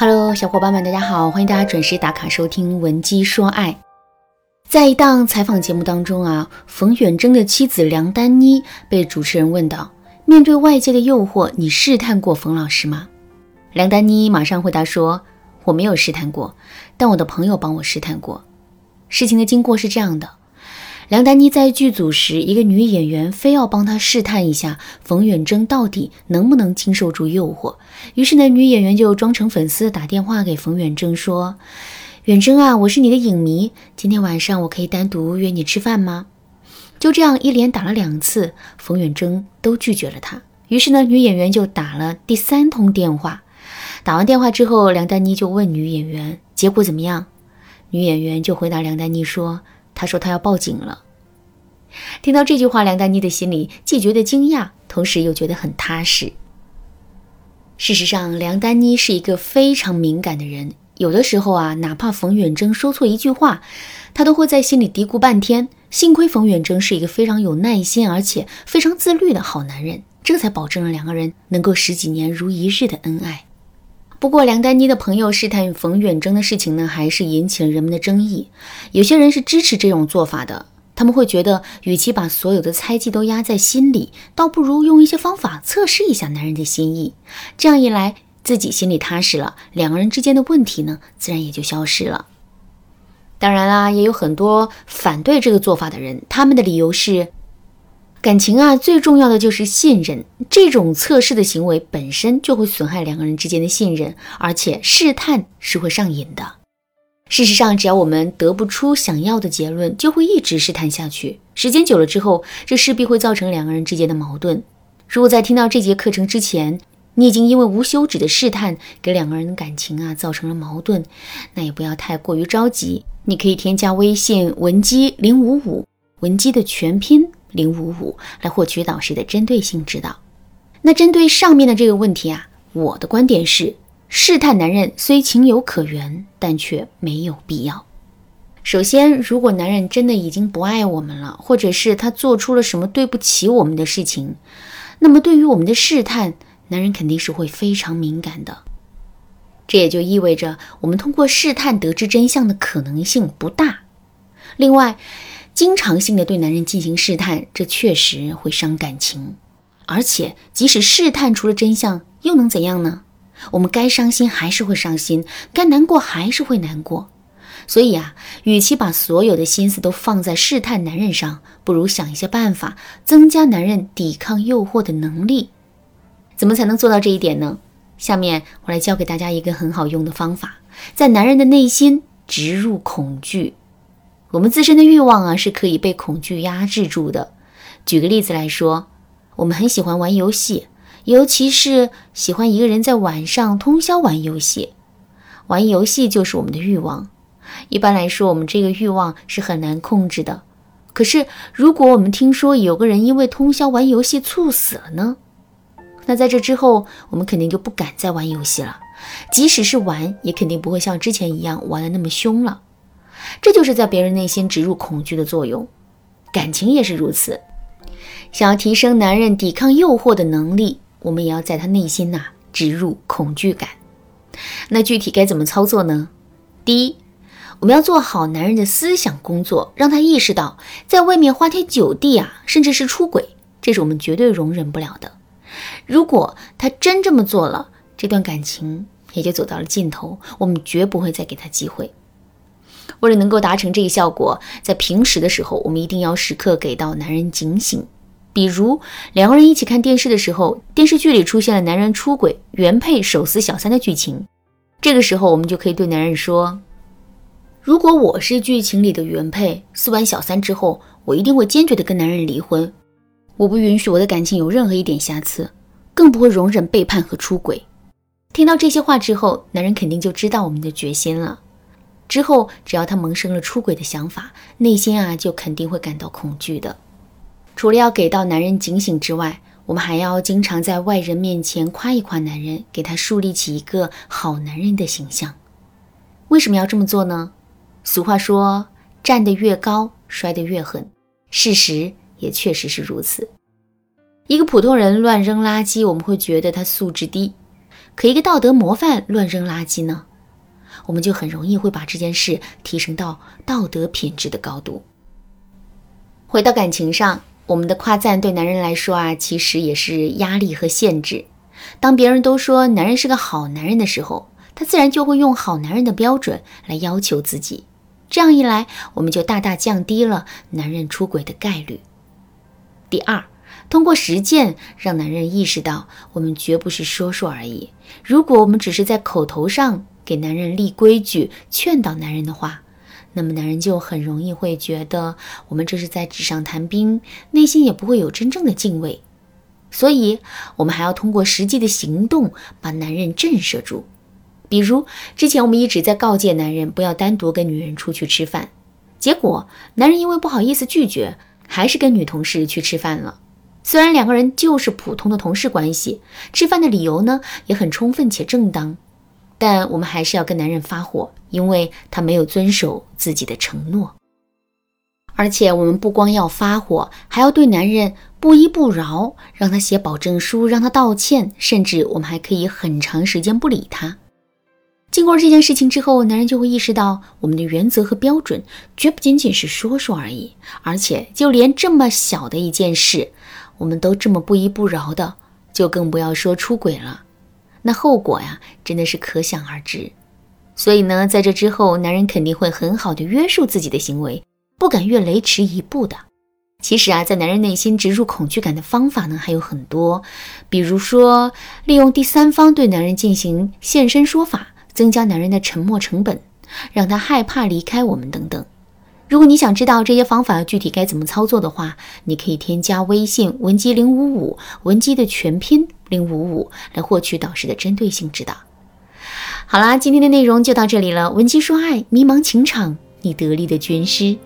Hello，小伙伴们，大家好，欢迎大家准时打卡收听《文姬说爱》。在一档采访节目当中啊，冯远征的妻子梁丹妮被主持人问到：“面对外界的诱惑，你试探过冯老师吗？”梁丹妮马上回答说：“我没有试探过，但我的朋友帮我试探过。”事情的经过是这样的。梁丹妮在剧组时，一个女演员非要帮她试探一下冯远征到底能不能经受住诱惑。于是呢，女演员就装成粉丝打电话给冯远征说：“远征啊，我是你的影迷，今天晚上我可以单独约你吃饭吗？”就这样一连打了两次，冯远征都拒绝了她。于是呢，女演员就打了第三通电话。打完电话之后，梁丹妮就问女演员：“结果怎么样？”女演员就回答梁丹妮说。他说他要报警了。听到这句话，梁丹妮的心里既觉得惊讶，同时又觉得很踏实。事实上，梁丹妮是一个非常敏感的人，有的时候啊，哪怕冯远征说错一句话，她都会在心里嘀咕半天。幸亏冯远征是一个非常有耐心而且非常自律的好男人，这才保证了两个人能够十几年如一日的恩爱。不过，梁丹妮的朋友试探冯远征的事情呢，还是引起了人们的争议。有些人是支持这种做法的，他们会觉得，与其把所有的猜忌都压在心里，倒不如用一些方法测试一下男人的心意。这样一来，自己心里踏实了，两个人之间的问题呢，自然也就消失了。当然啦，也有很多反对这个做法的人，他们的理由是。感情啊，最重要的就是信任。这种测试的行为本身就会损害两个人之间的信任，而且试探是会上瘾的。事实上，只要我们得不出想要的结论，就会一直试探下去。时间久了之后，这势必会造成两个人之间的矛盾。如果在听到这节课程之前，你已经因为无休止的试探给两个人的感情啊造成了矛盾，那也不要太过于着急。你可以添加微信文姬零五五，文姬的全拼。零五五来获取导师的针对性指导。那针对上面的这个问题啊，我的观点是：试探男人虽情有可原，但却没有必要。首先，如果男人真的已经不爱我们了，或者是他做出了什么对不起我们的事情，那么对于我们的试探，男人肯定是会非常敏感的。这也就意味着，我们通过试探得知真相的可能性不大。另外，经常性的对男人进行试探，这确实会伤感情。而且，即使试探出了真相，又能怎样呢？我们该伤心还是会伤心，该难过还是会难过。所以啊，与其把所有的心思都放在试探男人上，不如想一些办法，增加男人抵抗诱惑的能力。怎么才能做到这一点呢？下面我来教给大家一个很好用的方法，在男人的内心植入恐惧。我们自身的欲望啊，是可以被恐惧压制住的。举个例子来说，我们很喜欢玩游戏，尤其是喜欢一个人在晚上通宵玩游戏。玩游戏就是我们的欲望。一般来说，我们这个欲望是很难控制的。可是，如果我们听说有个人因为通宵玩游戏猝死了呢？那在这之后，我们肯定就不敢再玩游戏了。即使是玩，也肯定不会像之前一样玩的那么凶了。这就是在别人内心植入恐惧的作用，感情也是如此。想要提升男人抵抗诱惑的能力，我们也要在他内心呐植入恐惧感。那具体该怎么操作呢？第一，我们要做好男人的思想工作，让他意识到在外面花天酒地啊，甚至是出轨，这是我们绝对容忍不了的。如果他真这么做了，这段感情也就走到了尽头，我们绝不会再给他机会。为了能够达成这个效果，在平时的时候，我们一定要时刻给到男人警醒。比如两个人一起看电视的时候，电视剧里出现了男人出轨、原配手撕小三的剧情，这个时候我们就可以对男人说：“如果我是剧情里的原配，撕完小三之后，我一定会坚决的跟男人离婚。我不允许我的感情有任何一点瑕疵，更不会容忍背叛和出轨。”听到这些话之后，男人肯定就知道我们的决心了。之后，只要他萌生了出轨的想法，内心啊就肯定会感到恐惧的。除了要给到男人警醒之外，我们还要经常在外人面前夸一夸男人，给他树立起一个好男人的形象。为什么要这么做呢？俗话说，站得越高，摔得越狠。事实也确实是如此。一个普通人乱扔垃圾，我们会觉得他素质低；可一个道德模范乱扔垃圾呢？我们就很容易会把这件事提升到道德品质的高度。回到感情上，我们的夸赞对男人来说啊，其实也是压力和限制。当别人都说男人是个好男人的时候，他自然就会用好男人的标准来要求自己。这样一来，我们就大大降低了男人出轨的概率。第二，通过实践让男人意识到，我们绝不是说说而已。如果我们只是在口头上给男人立规矩、劝导男人的话，那么男人就很容易会觉得我们这是在纸上谈兵，内心也不会有真正的敬畏。所以，我们还要通过实际的行动把男人震慑住。比如，之前我们一直在告诫男人不要单独跟女人出去吃饭，结果男人因为不好意思拒绝，还是跟女同事去吃饭了。虽然两个人就是普通的同事关系，吃饭的理由呢也很充分且正当，但我们还是要跟男人发火，因为他没有遵守自己的承诺。而且我们不光要发火，还要对男人不依不饶，让他写保证书，让他道歉，甚至我们还可以很长时间不理他。经过这件事情之后，男人就会意识到我们的原则和标准绝不仅仅是说说而已，而且就连这么小的一件事，我们都这么不依不饶的，就更不要说出轨了。那后果呀，真的是可想而知。所以呢，在这之后，男人肯定会很好的约束自己的行为。不敢越雷池一步的。其实啊，在男人内心植入恐惧感的方法呢还有很多，比如说利用第三方对男人进行现身说法，增加男人的沉默成本，让他害怕离开我们等等。如果你想知道这些方法具体该怎么操作的话，你可以添加微信文姬零五五，文姬的全拼零五五，来获取导师的针对性指导。好啦，今天的内容就到这里了。文姬说爱，迷茫情场。你得力的军师。